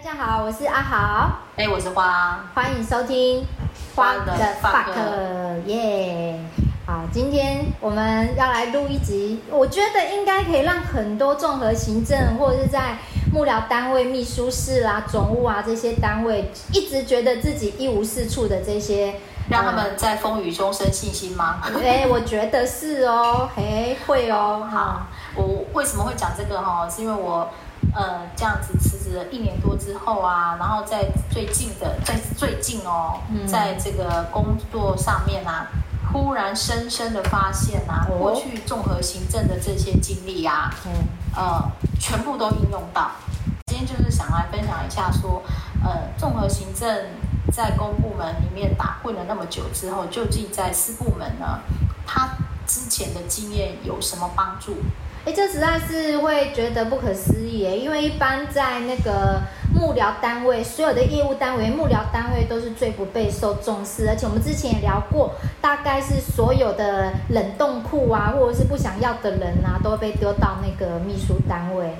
大家好，我是阿豪，哎、欸，我是花，欢迎收听花的 fuck 耶。好，今天我们要来录一集，我觉得应该可以让很多综合行政或者是在幕僚单位、秘书室啦、总务啊这些单位，一直觉得自己一无是处的这些，让他们在风雨中生信心吗？哎、欸，我觉得是哦，哎，会哦。好，我为什么会讲这个哈？是因为我。呃，这样子辞职了一年多之后啊，然后在最近的，在最近哦，嗯、在这个工作上面啊，忽然深深的发现啊，哦、过去综合行政的这些经历啊，嗯，呃，全部都应用到。今天就是想来分享一下说，呃，综合行政在公部门里面打混了那么久之后，究竟在私部门呢，他之前的经验有什么帮助？哎，这实在是会觉得不可思议耶！因为一般在那个幕僚单位，所有的业务单位、幕僚单位都是最不被受重视，而且我们之前也聊过，大概是所有的冷冻库啊，或者是不想要的人啊，都被丢到那个秘书单位。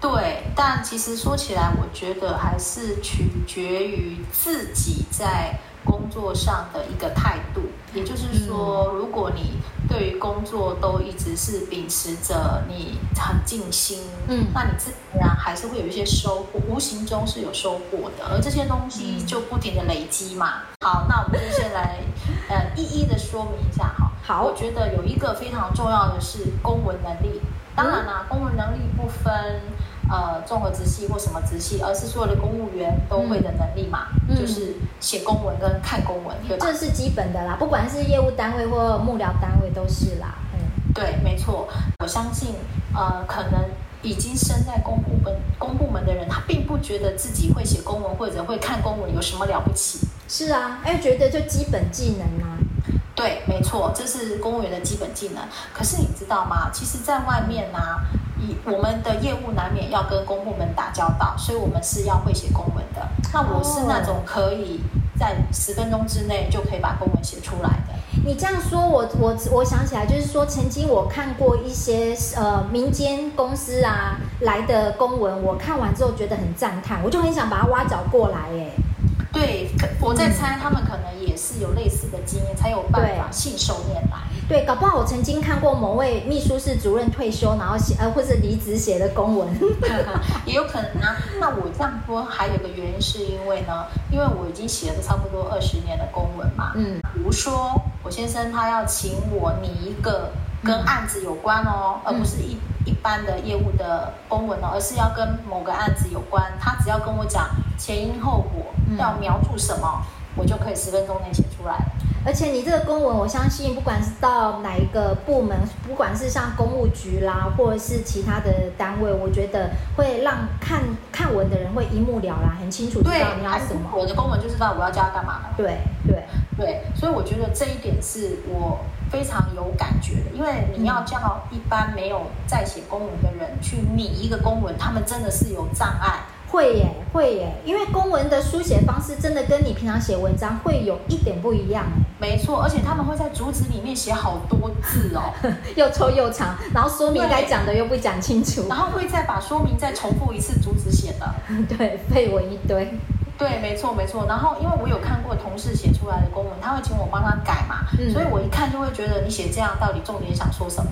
对，但其实说起来，我觉得还是取决于自己在工作上的一个态度。也就是说，如果你对于工作都一直是秉持着你很尽心，嗯，那你自然还是会有一些收获，无形中是有收获的，而这些东西就不停的累积嘛。好，那我们就先来 呃一一的说明一下哈。好，我觉得有一个非常重要的是公文能力，当然啦，公文能力不分。呃，综合直系或什么直系，而是所有的公务员都会的能力嘛，嗯、就是写公文跟看公文，对吧？这是基本的啦，不管是业务单位或幕僚单位都是啦。嗯，对，没错。我相信，呃，可能已经身在公部门公部门的人，他并不觉得自己会写公文或者会看公文有什么了不起。是啊，哎，觉得就基本技能啊。对，没错，这是公务员的基本技能。可是你知道吗？其实，在外面呢、啊。我们的业务难免要跟公部门打交道，所以我们是要会写公文的。那我是那种可以在十分钟之内就可以把公文写出来的。你这样说，我我我想起来，就是说曾经我看过一些呃民间公司啊来的公文，我看完之后觉得很赞叹，我就很想把它挖角过来哎。对，我在猜他们可能也是有类似的经验，才有办法信手拈来。对，搞不好我曾经看过某位秘书室主任退休，然后写呃或者离职写的公文，也有可能啊。那我这样说还有个原因，是因为呢，因为我已经写了差不多二十年的公文嘛。嗯，比如说我先生他要请我拟一个跟案子有关哦，嗯、而不是一一般的业务的公文哦，而是要跟某个案子有关。他只要跟我讲前因后果，要描述什么，我就可以十分钟内写出来。而且你这个公文，我相信不管是到哪一个部门，不管是像公务局啦，或者是其他的单位，我觉得会让看看文的人会一目了然，很清楚知道你要什么。我的公文就知道我要叫他干嘛了。对对对，所以我觉得这一点是我非常有感觉的，因为你要叫一般没有在写公文的人去拟一个公文，他们真的是有障碍。会耶，会耶，因为公文的书写方式真的跟你平常写文章会有一点不一样。没错，而且他们会在主旨里面写好多字哦，又臭又长，然后说明该讲的又不讲清楚，然后会再把说明再重复一次主旨写的，对，废文一堆。对，没错没错。然后因为我有看过同事写出来的公文，他会请我帮他改嘛，嗯、所以我一看就会觉得你写这样到底重点想说什么？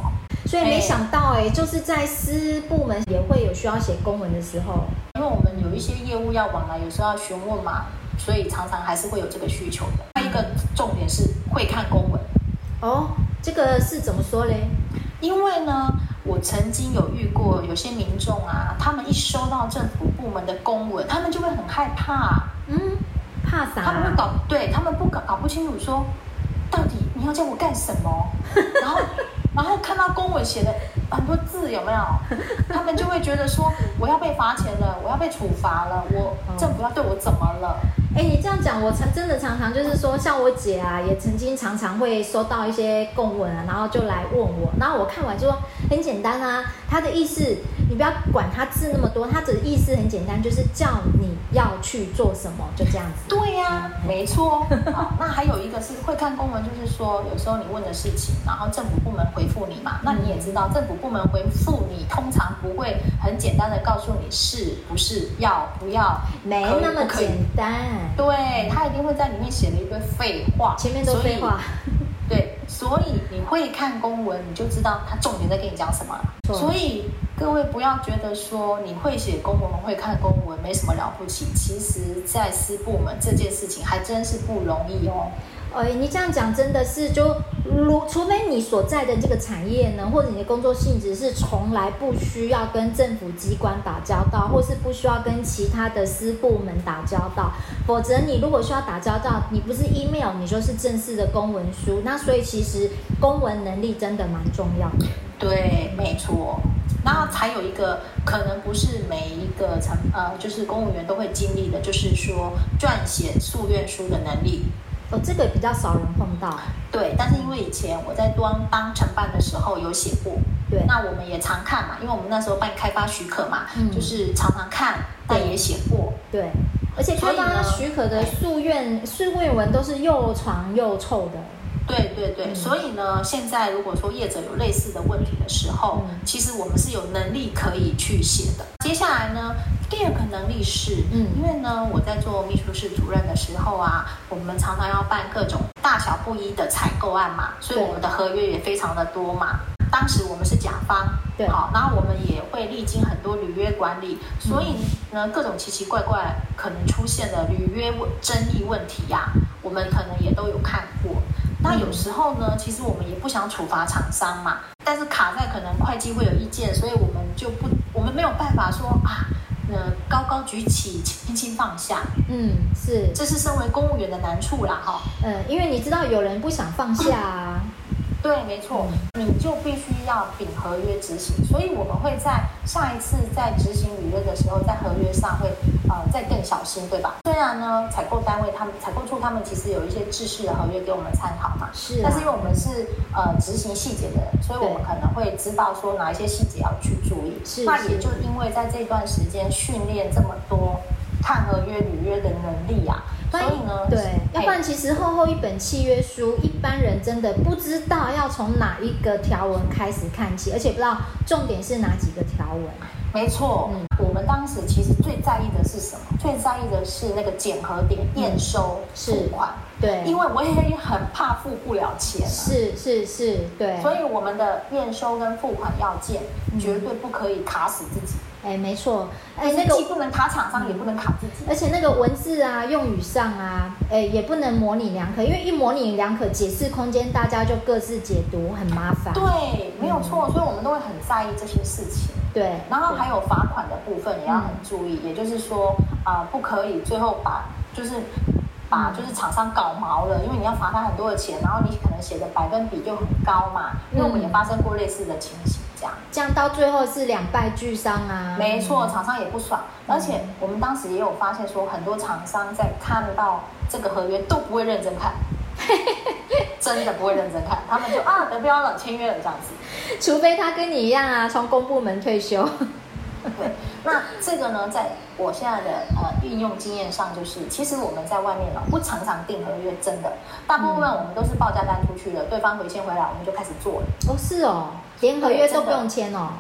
所以没想到哎，就是在私部门也会有需要写公文的时候。因为我们有一些业务要往来，有时候要询问嘛，所以常常还是会有这个需求的。还有一个重点是会看公文。哦，这个是怎么说嘞？因为呢，我曾经有遇过有些民众啊，他们一收到政府部门的公文，他们就会很害怕。嗯，怕啥？他们会搞，对，他们不搞搞不清楚说，到底你要叫我干什么？然后。然后看到公文写的很多字有没有？他们就会觉得说，我要被罚钱了，我要被处罚了，我政府要对我怎么了？哎，你这样讲，我常真的常常就是说，像我姐啊，也曾经常常会收到一些公文啊，然后就来问我，然后我看完就说很简单啊，他的意思你不要管他字那么多，他的意思很简单，就是叫你要去做什么，就这样子。对呀、没错。好，那还有一个是会看公文，就是说有时候你问的事情，然后政府部门回复你嘛，那你也知道，政府部门回复你，通常不会很简单的告诉你是不是要不要，没那么简单。对，他一定会在里面写了一堆废话，前面都废话。所以你会看公文，你就知道他重点在跟你讲什么。所以各位不要觉得说你会写公文、会看公文没什么了不起，其实，在私部门这件事情还真是不容易哦。哎，你这样讲真的是就如，除非你所在的这个产业呢，或者你的工作性质是从来不需要跟政府机关打交道，或是不需要跟其他的私部门打交道，否则你如果需要打交道，你不是 email，你就是正式的公文书。那所以其实公文能力真的蛮重要。对，没错。那才有一个可能不是每一个成呃，就是公务员都会经历的，就是说撰写诉愿书的能力。哦，这个比较少人碰到。对，但是因为以前我在端帮承办的时候有写过，对，那我们也常看嘛，因为我们那时候办开发许可嘛，嗯，就是常常看，但也写过。对，而且开发许可的诉愿诉愿文都是又长又臭的。对对对，嗯，所以呢，现在如果说业者有类似的问题的时候，嗯，其实我们是有能力可以去写的。接下来呢，第二个能力是，嗯，因为呢，我在做秘书室主任的时候啊，我们常常要办各种大小不一的采购案嘛，所以我们的合约也非常的多嘛。当时我们是甲方，对，好，然后我们也会历经很多履约管理，所以呢，各种奇奇怪怪可能出现的履约争议问题呀，啊，我们可能也都有看过。那有时候呢，其实我们也不想处罚厂商嘛，但是卡在可能会计会有意见，所以我们就不，我们没有办法说啊，呃，高高举起，轻轻放下。嗯，是，这是身为公务员的难处啦，哈。嗯，因为你知道有人不想放下啊。对，没错，你就必须要秉合约执行，所以我们会在下一次在执行履约的时候，在合约上会呃再更小心，对吧？虽然呢，采购单位他们采购处他们其实有一些制式的合约给我们参考嘛，是、啊，但是因为我们是呃执行细节的人，所以我们可能会知道说哪一些细节要去注意。是，那也就因为在这段时间训练这么多看合约履约的能力啊。所以呢，对，要不然其实厚厚一本契约书，一般人真的不知道要从哪一个条文开始看起，而且不知道重点是哪几个条文。没错，嗯，我们当时其实最在意的是什么？最在意的是那个检核点验收付款，对，因为我也很怕付不了钱。是是是，对。所以我们的验收跟付款要件绝对不可以卡死自己。哎，没错，哎，那个既不能卡厂商，也不能卡自己，而且那个文字啊、用语上啊，哎，也不能模棱两可，因为一模棱两可，解释空间大家就各自解读，很麻烦。对，没有错，所以我们都会很在意这些事情。对，然后还有罚款的部分也要很注意，也就是说啊，不可以最后把就是把就是厂商搞毛了，因为你要罚他很多的钱，然后你可能写的百分比就很高嘛，因为我们也发生过类似的情形。这样，这样到最后是两败俱伤啊！没错，厂商也不爽，而且我们当时也有发现说，很多厂商在看到这个合约都不会认真看，真的不会认真看，他们就啊得标了，签约了这样子。除非他跟你一样啊，从公部门退休。对，那这个呢，在我现在的呃运用经验上，就是其实我们在外面呢不常常订合约，真的，大部分我们都是报价单出去了，对方回签回来，我们就开始做了。哦，是哦。连合约都不用签哦，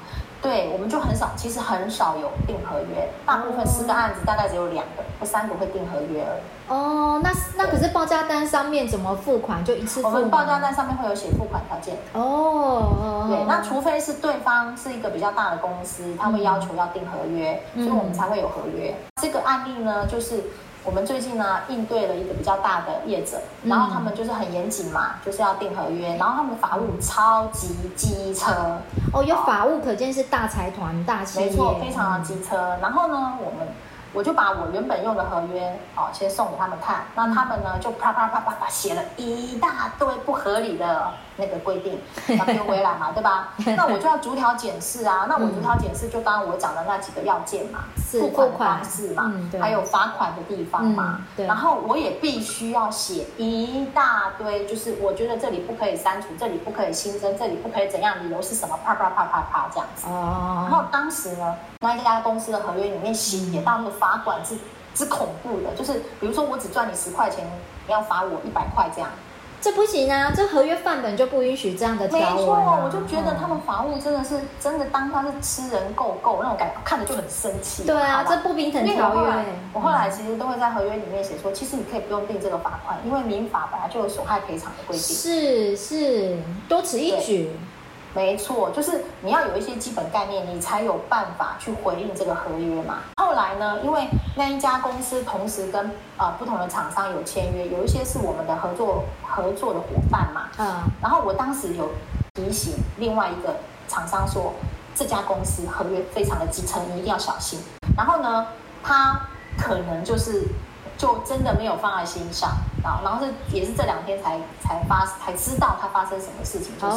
对，我们就很少，其实很少有订合约，大部分十个案子大概只有两个或三个会订合约而已。哦，那那可是报价单上面怎么付款？就一次付？我们报价单上面会有写付款条件。哦，对，那除非是对方是一个比较大的公司，他会要求要订合约，所以我们才会有合约。这个案例呢，就是。我们最近呢应对了一个比较大的业者，然后他们就是很严谨嘛，就是要订合约，然后他们的法务超级机车哦，有法务可见是大财团大企业，没错，非常的机车。然后呢，我们。我就把我原本用的合约，哦，先送给他们看，那他们呢就啪啪啪啪啪写了一大堆不合理的那个规定，要丢回来嘛，对吧？那我就要逐条检视啊，那我逐条检视就刚刚我讲的那几个要件嘛，付款方式嘛，还有罚款的地方嘛，对。然后我也必须要写一大堆，就是我觉得这里不可以删除，这里不可以新增，这里不可以怎样，理由是什么？啪啪啪啪啪这样子。哦。然后当时呢，那一家公司的合约里面写到那个。罚款是之恐怖的，就是比如说我只赚你十块钱，你要罚我一百块这样。这不行啊！这合约范本就不允许这样的条。没错，我就觉得他们法务真的是真的当他是吃人够够那种感觉，看着就很生气。对啊，这不平等条约。我后来其实都会在合约里面写说，其实你可以不用定这个罚款，因为民法本来就有损害赔偿的规定。是是，多此一举。没错，就是你要有一些基本概念，你才有办法去回应这个合约嘛。后来呢，因为那一家公司同时跟呃不同的厂商有签约，有一些是我们的合作合作的伙伴嘛。嗯。然后我当时有提醒另外一个厂商说，这家公司合约非常的机车，你一定要小心。然后呢，他可能就是。就真的没有放在心上啊，然后是也是这两天才才发才知道他发生什么事情，就是，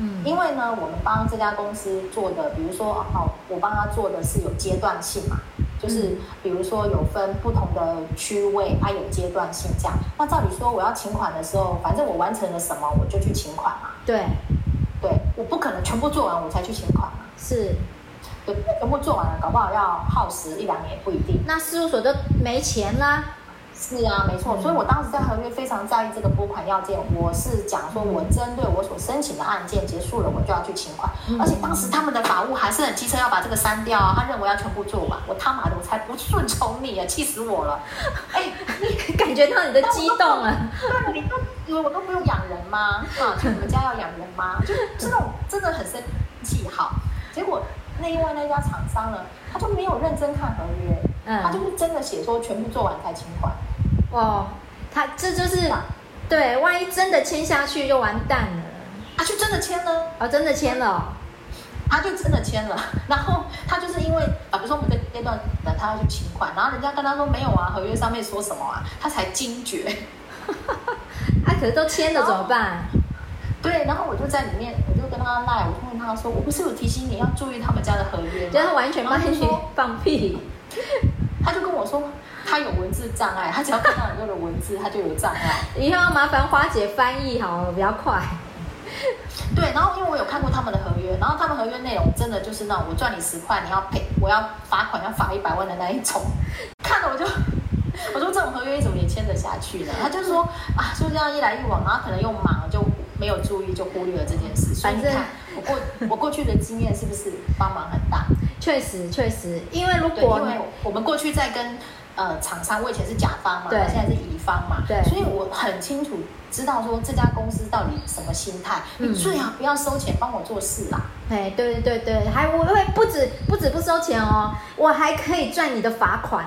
嗯，因为呢，我们帮这家公司做的，比如说哦，我帮他做的是有阶段性嘛，就是比如说有分不同的区位，它有阶段性这样。那照理说我要请款的时候，反正我完成了什么，我就去请款嘛。对，对，我不可能全部做完我才去请款嘛。是。对，全部做完了，搞不好要耗时一两年，不一定。那事务所就没钱啦。是啊，没错。所以我当时在合约非常在意这个拨款要件。我是讲说，我针对我所申请的案件结束了，我就要去请款。而且当时他们的法务还是很机车，要把这个删掉啊。他认为要全部做完。我他妈的，我才不顺从你啊！气死我了！哎，你感觉到你的激动了？对，你都以为我都不用养人吗？啊，就你们家要养人吗？就是这种真的很生气。好，结果。另外那家厂商呢，他就没有认真看合约，嗯，他就是真的写说全部做完才清款。哦，他这就是，对，万一真的签下去就完蛋了。他就真的签了，哦，真的签了，他就真的签了。然后他就是因为啊，比如说我们这阶段等他要去请款，然后人家跟他说没有啊，合约上面说什么啊，他才惊觉。他 可是都签了怎么办？对，然后我就在里面。跟他赖，我就问他说：“我不是有提醒你要注意他们家的合约吗？”对，他完全帮你放屁。他就跟我说，他有文字障碍，他只要看到很多的文字，他就有障碍。以后要麻烦花姐翻译好了，比较快。对，然后因为我有看过他们的合约，然后他们合约内容真的就是那种我赚你十块，你要赔，我要罚款要罚一百万的那一种。看了我就，我说这种合约怎么也签得下去呢？他就说啊，就这样一来一往，然后可能又忙就。没有注意就忽略了这件事，所以你看我过 我过去的经验是不是帮忙很大？确实确实，因为如果因为我们过去在跟呃厂商，我以前是甲方嘛，对，现在是乙方嘛，对，所以我很清楚知道说这家公司到底什么心态，嗯、你最好不要收钱帮我做事啦。哎，对对对，还我会不止不止不收钱哦，我还可以赚你的罚款。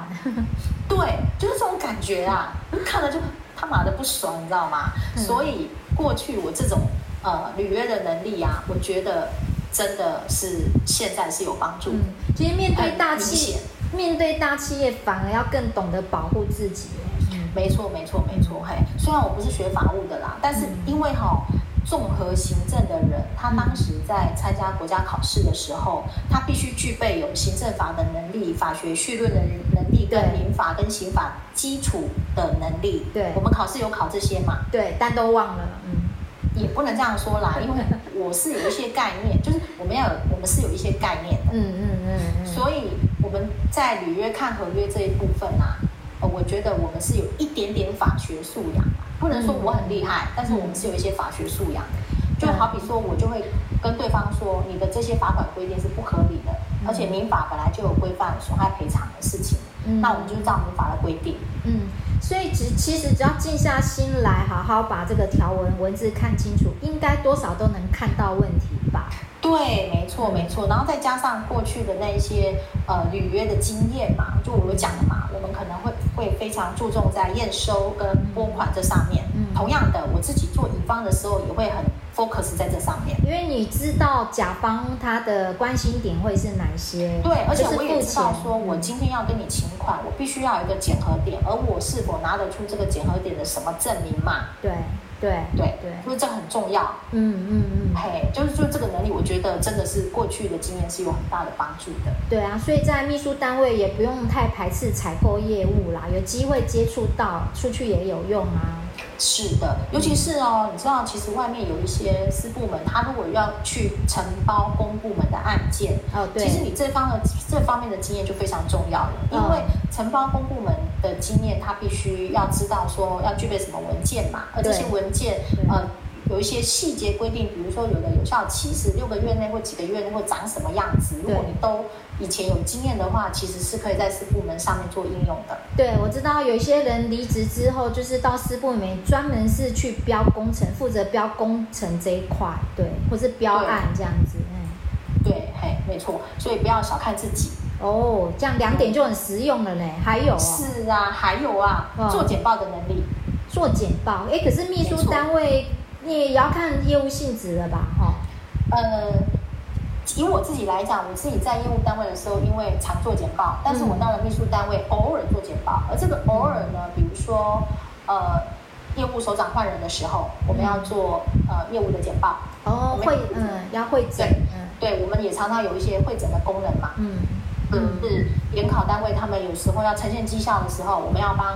对，就是这种感觉啊，看了就他妈的不爽，你知道吗？嗯、所以。过去我这种呃履约的能力啊，我觉得真的是现在是有帮助。嗯，其实面对大企业，面对大企业反而要更懂得保护自己。嗯，没错，没错，没错。嘿，虽然我不是学法务的啦，但是因为哈、哦。综合行政的人，他当时在参加国家考试的时候，他必须具备有行政法的能力、法学绪论的能力，跟民法跟刑法基础的能力。对，我们考试有考这些嘛？对，但都忘了。嗯，也不能这样说啦，因为我是有一些概念，就是我们要有，我们是有一些概念的。嗯嗯嗯嗯。所以我们在履约看合约这一部分啊，呃，我觉得我们是有一点点法学素养。不能说我很厉害，但是我们是有一些法学素养的。就好比说，我就会跟对方说，你的这些罚款规定是不合理的，而且民法本来就有规范损害赔偿的事情，那我们就照民法的规定。嗯，所以其其实只要静下心来，好好把这个条文文字看清楚，应该多少都能看到问题吧？对，没错没错。然后再加上过去的那一些呃履约的经验嘛，就我有讲的嘛，我们可能会。会非常注重在验收跟拨款这上面。嗯，同样的，我自己做乙方的时候也会很 focus 在这上面，因为你知道甲方他的关心点会是哪些。对，而且我也知道说，我今天要跟你请款，我必须要有一个检核点，而我是否拿得出这个检核点的什么证明嘛？对。对对对，因为这很重要。嗯嗯嗯，嘿，就是说这个能力，我觉得真的是过去的经验是有很大的帮助的。对啊，所以在秘书单位也不用太排斥采购业务啦，有机会接触到，出去也有用啊。是的，尤其是哦，你知道，其实外面有一些私部门，他如果要去承包公部门的案件，哦，对，其实你这方的这方面的经验就非常重要了，因为承包公部门的经验，他必须要知道说要具备什么文件嘛，而这些文件呃。有一些细节规定，比如说有的有效期是六个月内或几个月内会长什么样子。如果你都以前有经验的话，其实是可以在私部门上面做应用的。对，我知道有一些人离职之后，就是到私部门专门是去标工程，负责标工程这一块，对，或是标案这样子。嗯，对，嘿，没错。所以不要小看自己哦，这样两点就很实用了嘞。还有、哦、是啊，还有啊，做简报的能力。做简报，哎，可是秘书单位。你也要看业务性质了吧，哈、哦。呃，以我自己来讲，我自己在业务单位的时候，因为常做简报，但是我到了秘书单位，偶尔做简报。而这个偶尔呢，比如说，呃，业务首长换人的时候，我们要做呃业务的简报。哦，会，嗯，要会诊。对，我们也常常有一些会诊的功能嘛。嗯。嗯，是联考单位，他们有时候要呈现绩效的时候，我们要帮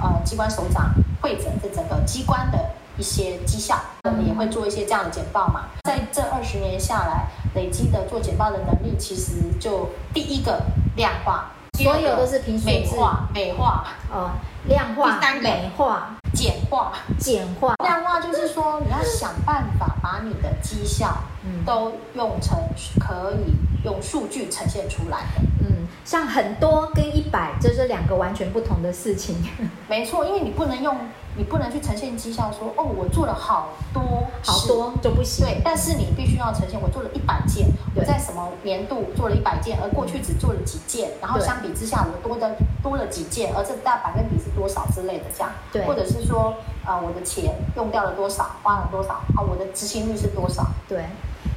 呃机关首长会诊这整个机关的。一些绩效，我们也会做一些这样的简报嘛。在这二十年下来，累积的做简报的能力，其实就第一个量化，所有都是凭数字美化，美化哦，量化，第三个美化，简化，简化。量化就是说，你要想办法把你的绩效，都用成可以用数据呈现出来的。嗯，像很多跟一百，就是两个完全不同的事情。没错，因为你不能用。你不能去呈现绩效说，说哦，我做了好多好多就不行。对，但是你必须要呈现，我做了一百件，我在什么年度做了一百件，而过去只做了几件，然后相比之下我多的多了几件，而这大百分比是多少之类的这样。对，或者是说，呃，我的钱用掉了多少，花了多少，啊，我的执行率是多少？对。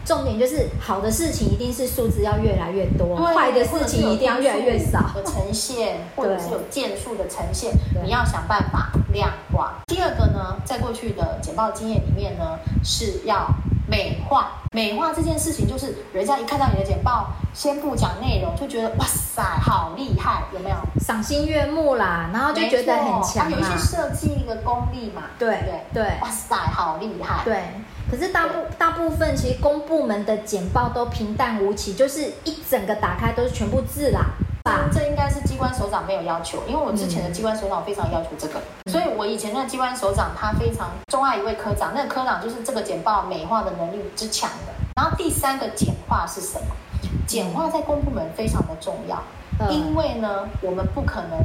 重点就是好的事情一定是数字要越来越多，坏的事情一定要越来越少。的 呈现，或者是有件数的呈现，你要想办法量化。第二个呢，在过去的简报经验里面呢，是要美化。美化这件事情，就是人家一看到你的简报，先不讲内容，就觉得哇塞，好厉害，有没有？赏心悦目啦，然后就觉得很强。有一些设计的功力嘛，对对对，哇塞，好厉害，对。可是大部大部分其实公部门的简报都平淡无奇，就是一整个打开都是全部字啦。啊，这应该是机关首长没有要求，因为我之前的机关首长非常要求这个，嗯、所以我以前那机关首长他非常钟爱一位科长，那个科长就是这个简报美化的能力之强的。然后第三个简化是什么？简化在公部门非常的重要，嗯、因为呢，我们不可能。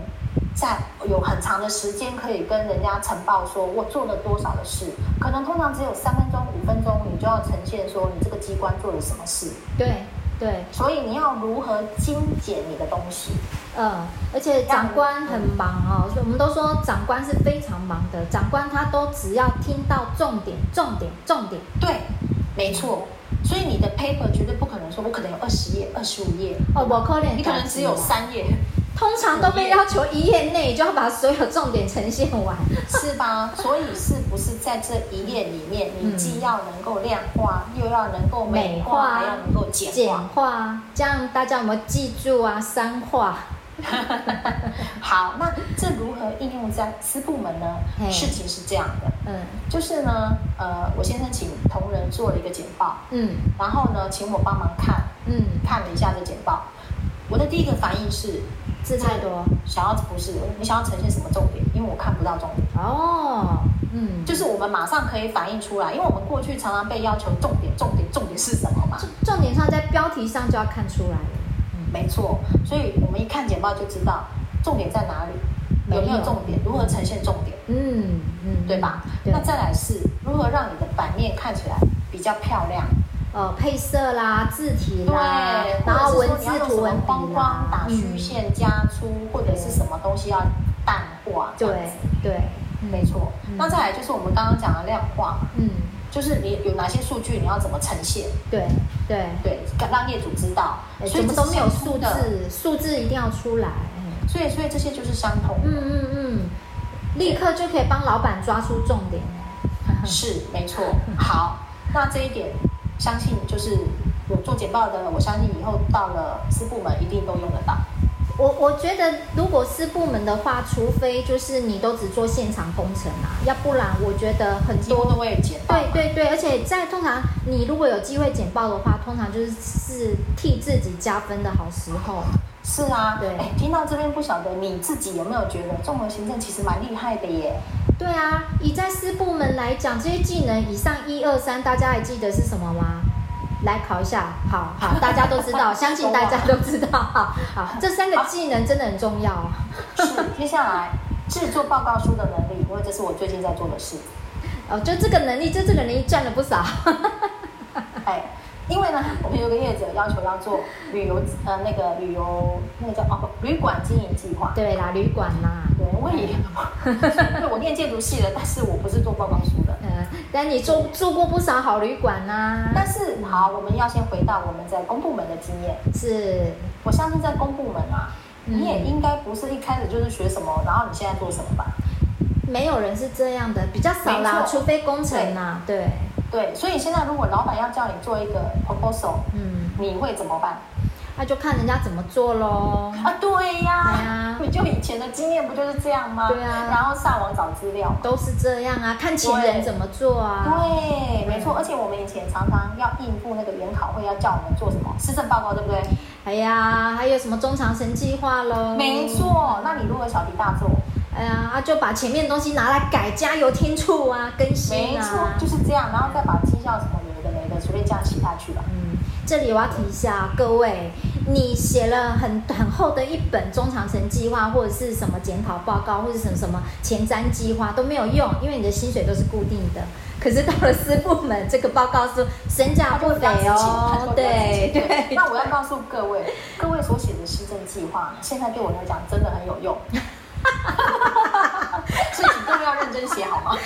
在有很长的时间可以跟人家呈报说我做了多少的事，可能通常只有三分钟、五分钟，你就要呈现说你这个机关做了什么事。对对，所以你要如何精简你的东西？嗯，而且长官很忙哦，我们都说长官是非常忙的，长官他都只要听到重点、重点、重点。对，没错。所以你的 paper 绝对不可能说我可能有二十页、二十五页哦，我可能你可能只有三页。通常都被要求一页内就要把所有重点呈现完，是吧？所以是不是在这一页里面，你既要能够量化，又要能够美化，还要能够简化？简化，这样大家有没有记住啊？三化。好，那这如何应用在私部门呢？事情是这样的，嗯，就是呢，呃，我先生请同仁做了一个简报，嗯，然后呢，请我帮忙看，嗯，看了一下这简报，我的第一个反应是。字太多，想要不是你想要呈现什么重点？因为我看不到重点哦，嗯，就是我们马上可以反映出来，因为我们过去常常被要求重点、重点、重点是什么嘛？重点上在标题上就要看出来了，嗯，没错，所以我们一看简报就知道重点在哪里，有没有重点，如何呈现重点，嗯嗯，对吧？那再来是如何让你的版面看起来比较漂亮。呃，配色啦，字体啦，对，然后文字图文框框打虚线加粗，嗯、或者是什么东西要淡化，对对，没错。嗯、那再来就是我们刚刚讲的量化，嗯，就是你有哪些数据，你要怎么呈现？对对对，让业主知道，所以都没有数字，数字一定要出来。所以所以这些就是相同的，嗯嗯嗯，立刻就可以帮老板抓出重点。是没错。好，那这一点。相信就是有做简报的，我相信以后到了私部门一定都用得到。我我觉得如果是部门的话，除非就是你都只做现场工程啊，要不然我觉得很多都会简报。对对对，而且在通常你如果有机会简报的话，通常就是是替自己加分的好时候。是啊，对。哎，听到这边不晓得你自己有没有觉得综合行政其实蛮厉害的耶？对啊，以在私部门来讲，这些技能以上一二三，大家还记得是什么吗？来考一下，好好，大家都知道，相信大家都知道，好，好，这三个技能真的很重要。是，接下来制作报告书的能力，因为这是我最近在做的事。哦，就这个能力，就这个能力赚了不少。哎。因为呢，我们有个业者要求要做旅游，呃，那个旅游那个叫哦，旅馆经营计划。对啦，旅馆啦。对，我也，对，我念建筑系的，但是我不是做报告书的。嗯，但你做住过不少好旅馆呐、啊。但是好，我们要先回到我们在公部门的经验。是，我相信在公部门啊，嗯、你也应该不是一开始就是学什么，然后你现在做什么吧？没有人是这样的，比较少啦，除非工程呐，对。对对，所以现在如果老板要叫你做一个 proposal，嗯，你会怎么办？那就看人家怎么做喽。啊，对呀，对呀，你就以前的经验不就是这样吗？对啊，然后上网找资料，都是这样啊，看前人怎么做啊。对，没错，而且我们以前常常要应付那个研考会，要叫我们做什么施政报告，对不对？哎呀，还有什么中长程计划喽？没错，那你如果小题大做？哎呀，啊，就把前面东西拿来改，加油添醋啊，更新啊，没错，就是这样，然后再把绩效什么有的没的随便这样写下去吧。嗯，这里我要提一下各位，你写了很很厚的一本中长程计划，或者是什么检讨报告，或者什么什么前瞻计划都没有用，因为你的薪水都是固定的。可是到了私部门，这个报告书身价不菲哦。对对。那我要告诉各位，各位所写的施政计划，现在对我来讲真的很有用。真写好吗？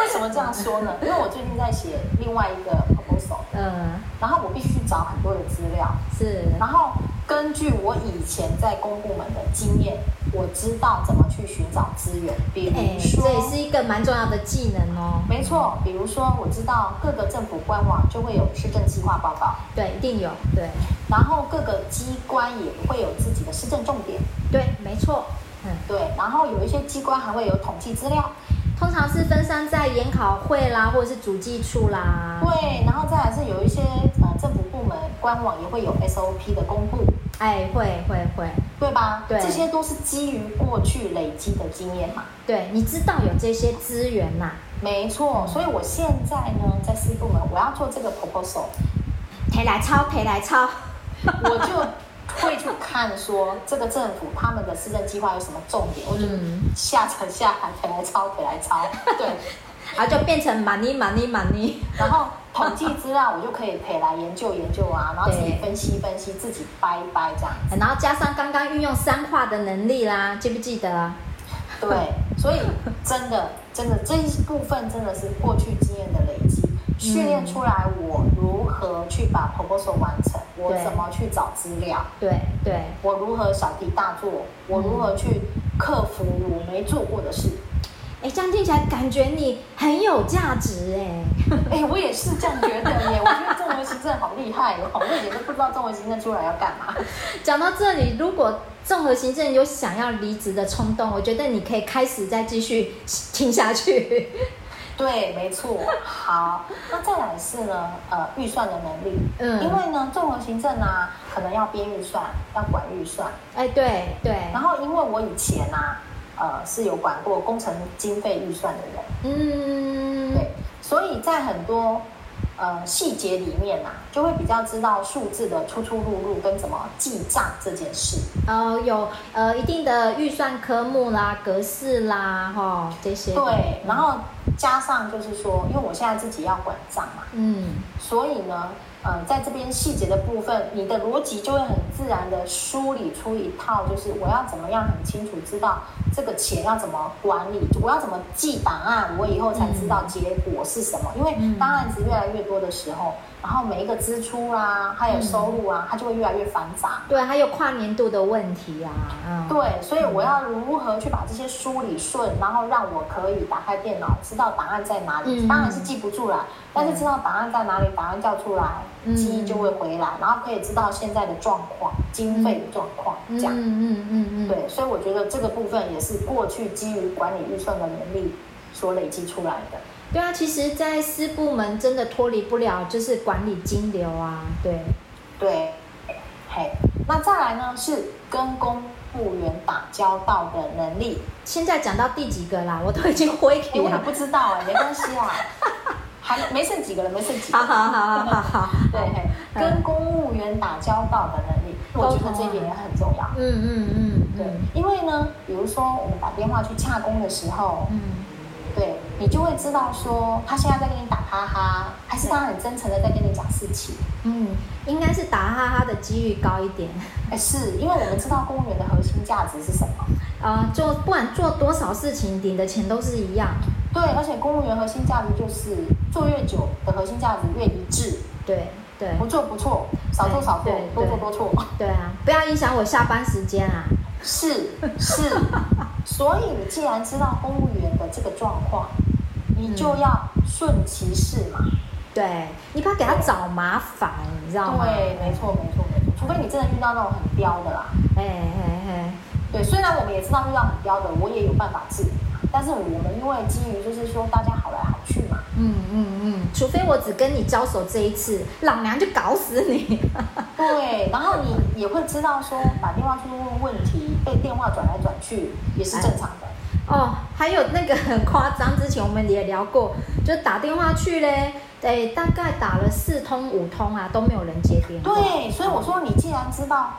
为什么这样说呢？因为我最近在写另外一个 proposal，嗯，然后我必须找很多的资料，是，然后根据我以前在公部门的经验，我知道怎么去寻找资源。比如说，这也是一个蛮重要的技能哦。没错，比如说我知道各个政府官网就会有市政计划报告，对，一定有，对。然后各个机关也会有自己的市政重点，对，没错。嗯，对，然后有一些机关还会有统计资料，通常是分散在研考会啦，或者是主计处啦。对，然后再来是有一些呃政府部门官网也会有 SOP 的公布，哎，会会会，对吧？对，这些都是基于过去累积的经验嘛。对，你知道有这些资源呐？没错，所以我现在呢在私部门，我要做这个 proposal，提来抄，提来抄，我就。会去看说这个政府他们的施政计划有什么重点，我就下沉下海，可以来抄，可以来抄，对，然 后就变成 money money money，然后统计资料我就可以陪来研究研究啊，然后自己分析分析，自己掰一掰这样，然后加上刚刚运用三化的能力啦，记不记得？对，所以真的真的这一部分真的是过去经验的累积。训练出来，我如何去把 proposal 完成？我怎么去找资料？对对，我如何小题大做？我如何去克服我没做过的事？哎，这样听起来感觉你很有价值哎！哎，我也是这样觉得耶。我觉得综合行政好厉害哦，我以前都不知道综合行政出来要干嘛。讲到这里，如果综合行政有想要离职的冲动，我觉得你可以开始再继续听下去。对，没错。好，那再来是呢，呃，预算的能力。嗯，因为呢，综合行政啊，可能要编预算，要管预算。哎，对对。然后，因为我以前啊，呃，是有管过工程经费预算的人。嗯，对，所以在很多。呃，细节里面呐、啊，就会比较知道数字的出出入入跟怎么记账这件事。呃，有呃一定的预算科目啦、格式啦，哈、哦、这些。对，然后加上就是说，因为我现在自己要管账嘛，嗯，所以呢。嗯，在这边细节的部分，你的逻辑就会很自然的梳理出一套，就是我要怎么样很清楚知道这个钱要怎么管理，我要怎么记档案，我以后才知道结果是什么。因为当案子越来越多的时候。然后每一个支出啊，还有收入啊，嗯、它就会越来越繁杂。对，还有跨年度的问题啊。嗯、对，所以我要如何去把这些梳理顺，然后让我可以打开电脑，知道档案在哪里。嗯、当然是记不住啦，嗯、但是知道档案在哪里，档案叫出来，记忆就会回来，然后可以知道现在的状况、经费的状况，嗯、这样。嗯嗯。嗯嗯对，所以我觉得这个部分也是过去基于管理预算的能力所累积出来的。对啊，其实，在私部门真的脱离不了就是管理金流啊，对，对，嘿，那再来呢是跟公务员打交道的能力。现在讲到第几个啦？我都已经回给你了。我也不知道哎，没关系啊，还没剩几个了，没剩几个。好好好好好。对，嘿，跟公务员打交道的能力，我觉得这一点也很重要。嗯嗯嗯，对，因为呢，比如说我们打电话去洽公的时候，嗯，对，你就会知道说他现在在跟你打哈哈，还是他很真诚的在跟你讲事情。嗯，应该是打哈哈的几率高一点。哎，是因为我们知道公务员的核心价值是什么？啊，做不管做多少事情，领的钱都是一样。对，而且公务员核心价值就是做越久的核心价值越一致。对对，不做不错，少做少错，多做多错。对啊，不要影响我下班时间啊。是是，所以你既然知道公务员的这个状况，你就要顺其势嘛。对，你不要给他找麻烦，你知道吗？对，没错没错没错，除非你真的遇到那种很刁的啦。哎哎哎。对，虽然我们也知道遇到很刁的，我也有办法治理，但是我们因为基于就是说大家好来好去嘛，嗯嗯嗯，除非我只跟你交手这一次，老娘就搞死你。对，然后你也会知道说打电话去问问题，被电话转来转去也是正常的。哦，还有那个很夸张，之前我们也聊过，就打电话去嘞，对，大概打了四通五通啊，都没有人接电话。对，所以我说你既然知道。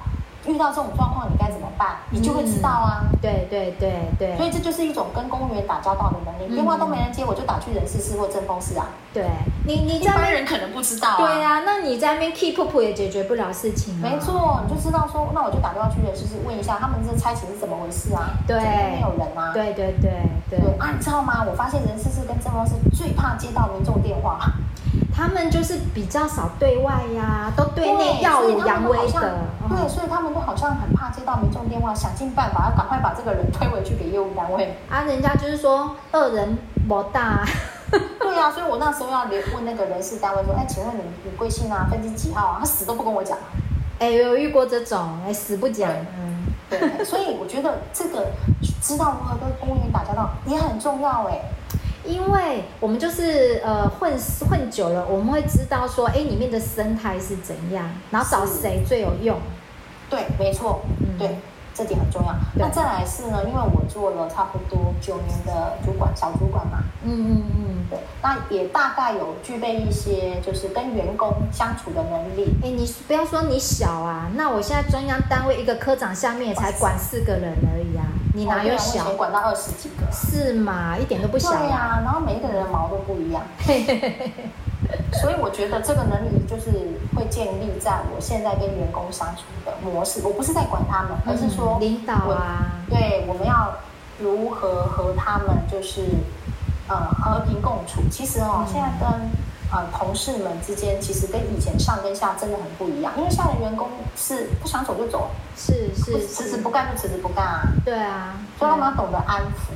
遇到这种状况，你该怎么办？你就会知道啊。嗯、对对对对。所以这就是一种跟公务员打交道的能力。嗯、电话都没人接，我就打去人事室或政风室啊。对，你你一般人可能不知道、啊。对呀、啊，那你在那边 keep up 也解决不了事情、啊。没错，你就知道说，那我就打电话去人事室问一下，他们这差勤是怎么回事啊？对，没有人啊。对对对对。对啊，你知道吗？我发现人事室跟政风室最怕接到民众电话。他们就是比较少对外呀、啊，都对内耀武扬威的。对，所以他们都好像很怕接到民众电话，想尽办法要赶快把这个人推回去给业务单位。啊，人家就是说恶人莫大。对啊，所以我那时候要连问那个人事单位说，哎，请问你你贵姓啊？分机几号啊？他死都不跟我讲。哎，有遇过这种，哎，死不讲。嗯，对，所以我觉得这个知道如何跟公务员打交道也很重要哎。因为我们就是呃混混久了，我们会知道说，哎，里面的生态是怎样，然后找谁最有用。对，没错，嗯、对，这点很重要。那再来是呢，因为我做了差不多九年的主管，小主管嘛。嗯嗯嗯，对，那也大概有具备一些就是跟员工相处的能力。哎，你不要说你小啊，那我现在中央单位一个科长下面也才管四个人而已啊。你哪有小？管到二十几个？是嘛？一点都不小。对呀，然后每一个人的毛都不一样。所以我觉得这个能力就是会建立在我现在跟员工相处的模式。我不是在管他们，而是说领导啊。对，我们要如何和他们就是呃和平共处。其实哦，现在跟呃同事们之间，其实跟以前上跟下真的很不一样。因为现在的员工是不想走就走。是是，辞职不干就辞职不干啊！对啊，所以他们要懂得安抚。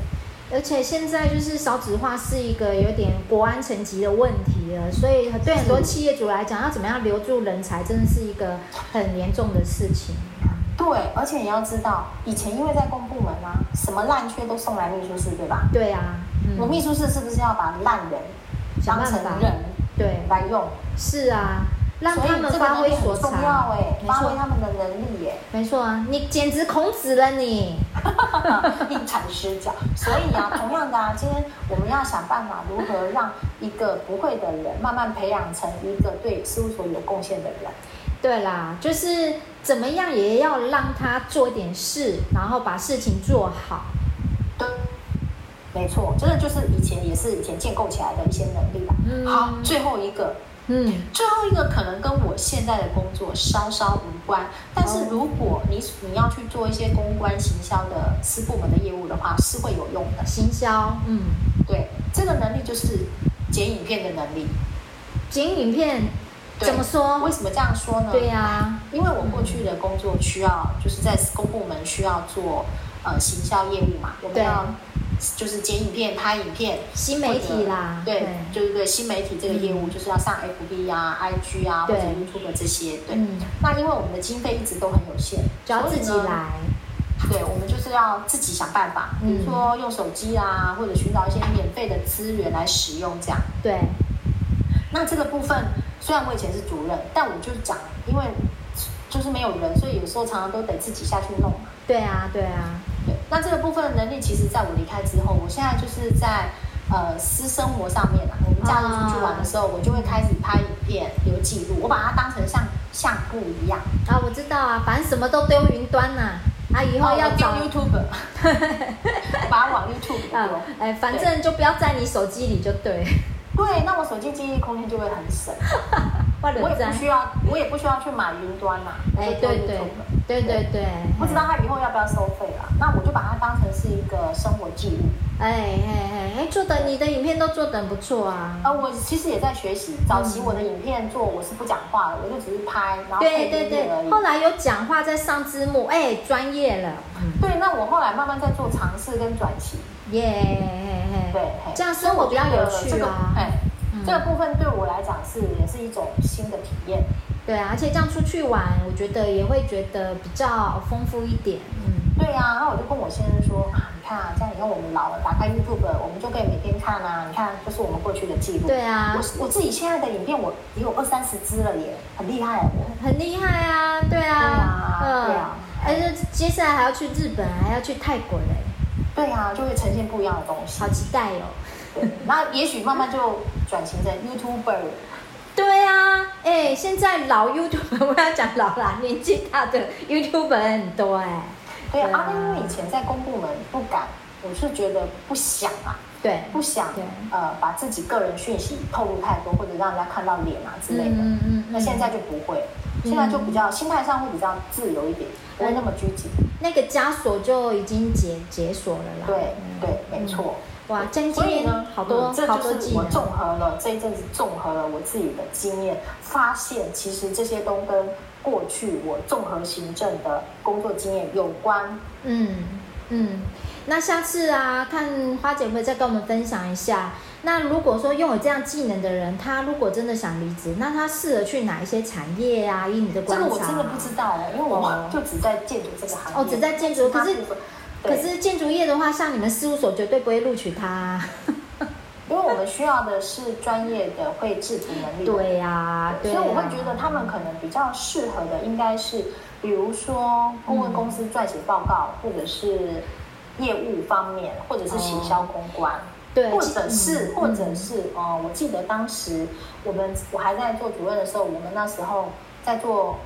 而且现在就是少子化是一个有点国安层级的问题了，所以对很多企业主来讲，要怎么样留住人才，真的是一个很严重的事情。对，而且你要知道，以前因为在公部门啊，什么烂缺都送来秘书室，对吧？对啊，我秘书室是不是要把烂人当成人对来用？是啊。让他们发挥所长，发挥他们的能力耶。没错啊，你简直孔子了你，因材施教。所以啊，同样的啊，今天我们要想办法如何让一个不会的人慢慢培养成一个对事务所有贡献的人。对啦，就是怎么样也要让他做一点事，然后把事情做好。对，没错，真的就是以前也是以前建构起来的一些能力啦。嗯，好，最后一个。嗯，最后一个可能跟我现在的工作稍稍无关，但是如果你你要去做一些公关行销的私部门的业务的话，是会有用的。行销，嗯，对，这个能力就是剪影片的能力。剪影片怎么说？为什么这样说呢？对呀、啊，因为我过去的工作需要就是在公部门需要做呃行销业务嘛，我们要。就是剪影片、拍影片，新媒体啦，对，对就是对新媒体这个业务，就是要上 FB 啊、IG 啊或者 YouTube 这些。对，那因为我们的经费一直都很有限，就要自己来。对，我们就是要自己想办法，比如说用手机啊，或者寻找一些免费的资源来使用，这样。对。那这个部分虽然我以前是主任，但我就讲，因为就是没有人，所以有时候常常都得自己下去弄嘛。对啊，对啊，对。那这个部分的能力，其实在我离开之后，我现在就是在呃私生活上面啊，我们假日出去玩的时候，我就会开始拍影片留记录，我把它当成像相簿一样。啊，我知道啊，反正什么都丢云端呐、啊。啊，以后要找 YouTube，把它往 YouTube 丢。哎，反正就不要在你手机里就对。对，那我手机记忆空间就会很省。我也不需要，我也不需要去买云端呐。哎，对对对对对，不知道他以后要不要收费啦？那我就把它当成是一个生活记录。哎哎哎哎，做的你的影片都做得不错啊。呃，我其实也在学习。早期我的影片做我是不讲话的，我就只是拍，然后配音乐而已。后来有讲话在上字幕，哎，专业了。对，那我后来慢慢在做尝试跟转型。耶，对，这样生活比较有趣啊。哎。这个部分对我来讲是也是一种新的体验，对啊，而且这样出去玩，我觉得也会觉得比较丰富一点。嗯，对啊，然后我就跟我先生说啊，你看啊，这样以后我们老了，打开 YouTube，我们就可以每天看啊。你看，这是我们过去的记录。对啊，我我自己现在的影片，我也有二三十支了耶，很厉害我。很厉害啊，对啊，嗯，对啊，而且接下来还要去日本，还要去泰国嘞。对啊，就会呈现不一样的东西。好期待哦。那也许慢慢就转型成 YouTuber。对啊，哎，现在老 YouTuber，我要讲老啦，年纪大的 YouTuber 很多哎。对啊，因为以前在公部门不敢，我是觉得不想啊，对，不想呃把自己个人讯息透露太多，或者让人家看到脸啊之类的。嗯嗯。那现在就不会，现在就比较心态上会比较自由一点，不会那么拘谨。那个枷锁就已经解解锁了啦。对对，没错。哇，真所以呢，好多，这就是我综合了这一阵子综合了我自己的经验，发现其实这些都跟过去我综合行政的工作经验有关。嗯嗯，那下次啊，看花姐会再跟我们分享一下。那如果说拥有这样技能的人，他如果真的想离职，那他适合去哪一些产业啊？以你的观察，这个我真的不知道哎，因为我就只在建筑这个行业。哦，只在建筑，可是。可是建筑业的话，像你们事务所绝对不会录取他，啊，因为我们需要的是专业的会制图能力。对呀，啊，所以我会觉得他们可能比较适合的应该是，比如说顾问公司撰写报告，嗯，或者是业务方面，或者是行销公关，哦，对，或者是，嗯，或者是哦，我记得当时我们我还在做主任的时候，我们那时候在做。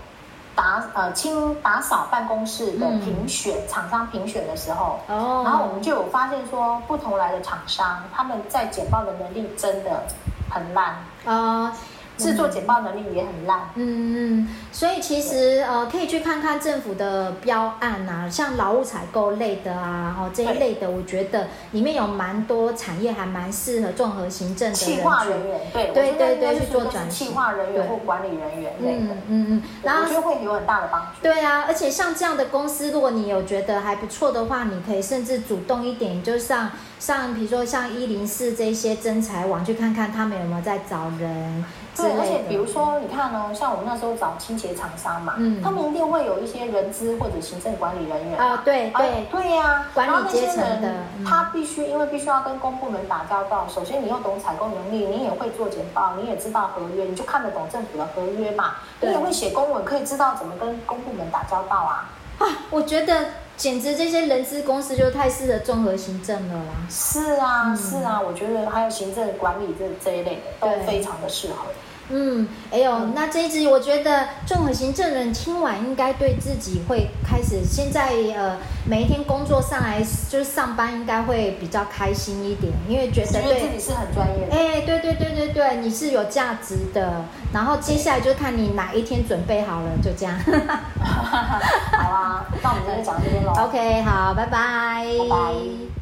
打呃清打扫办公室的评选，嗯、厂商评选的时候，哦，然后我们就有发现说，不同来的厂商他们在简报的能力真的很烂啊。哦制作简报能力也很烂，嗯嗯，所以其实呃可以去看看政府的标案啊，像劳务采购类的啊，哦这一类的，我觉得里面有蛮多产业还蛮适合综合行政的企划人员，对对对对去做转型，企划人员或管理人员类的，嗯嗯嗯，然后就会有很大的帮助。对啊，而且像这样的公司，如果你有觉得还不错的话，你可以甚至主动一点，就上像比如说像一零四这些征才网去看看他们有没有在找人。对，而且比如说，你看呢，像我们那时候找清洁厂商嘛，嗯，他们一定会有一些人资或者行政管理人员啊，对对。对呀，管理阶层的，他必须因为必须要跟公部门打交道，首先你又懂采购能力，你也会做简报，你也知道合约，你就看得懂政府的合约嘛，你也会写公文，可以知道怎么跟公部门打交道啊。啊，我觉得简直这些人资公司就太适合综合行政了啦。是啊，是啊，我觉得还有行政管理这这一类的都非常的适合。嗯，哎呦，那这一集我觉得综合行政人听完应该对自己会开始，现在呃每一天工作上来就是上班应该会比较开心一点，因为觉得对自己是很专业的。哎，对对对对对，你是有价值的。然后接下来就看你哪一天准备好了，就这样。好啊，那我们今天讲这边喽。OK，好，拜拜。拜拜。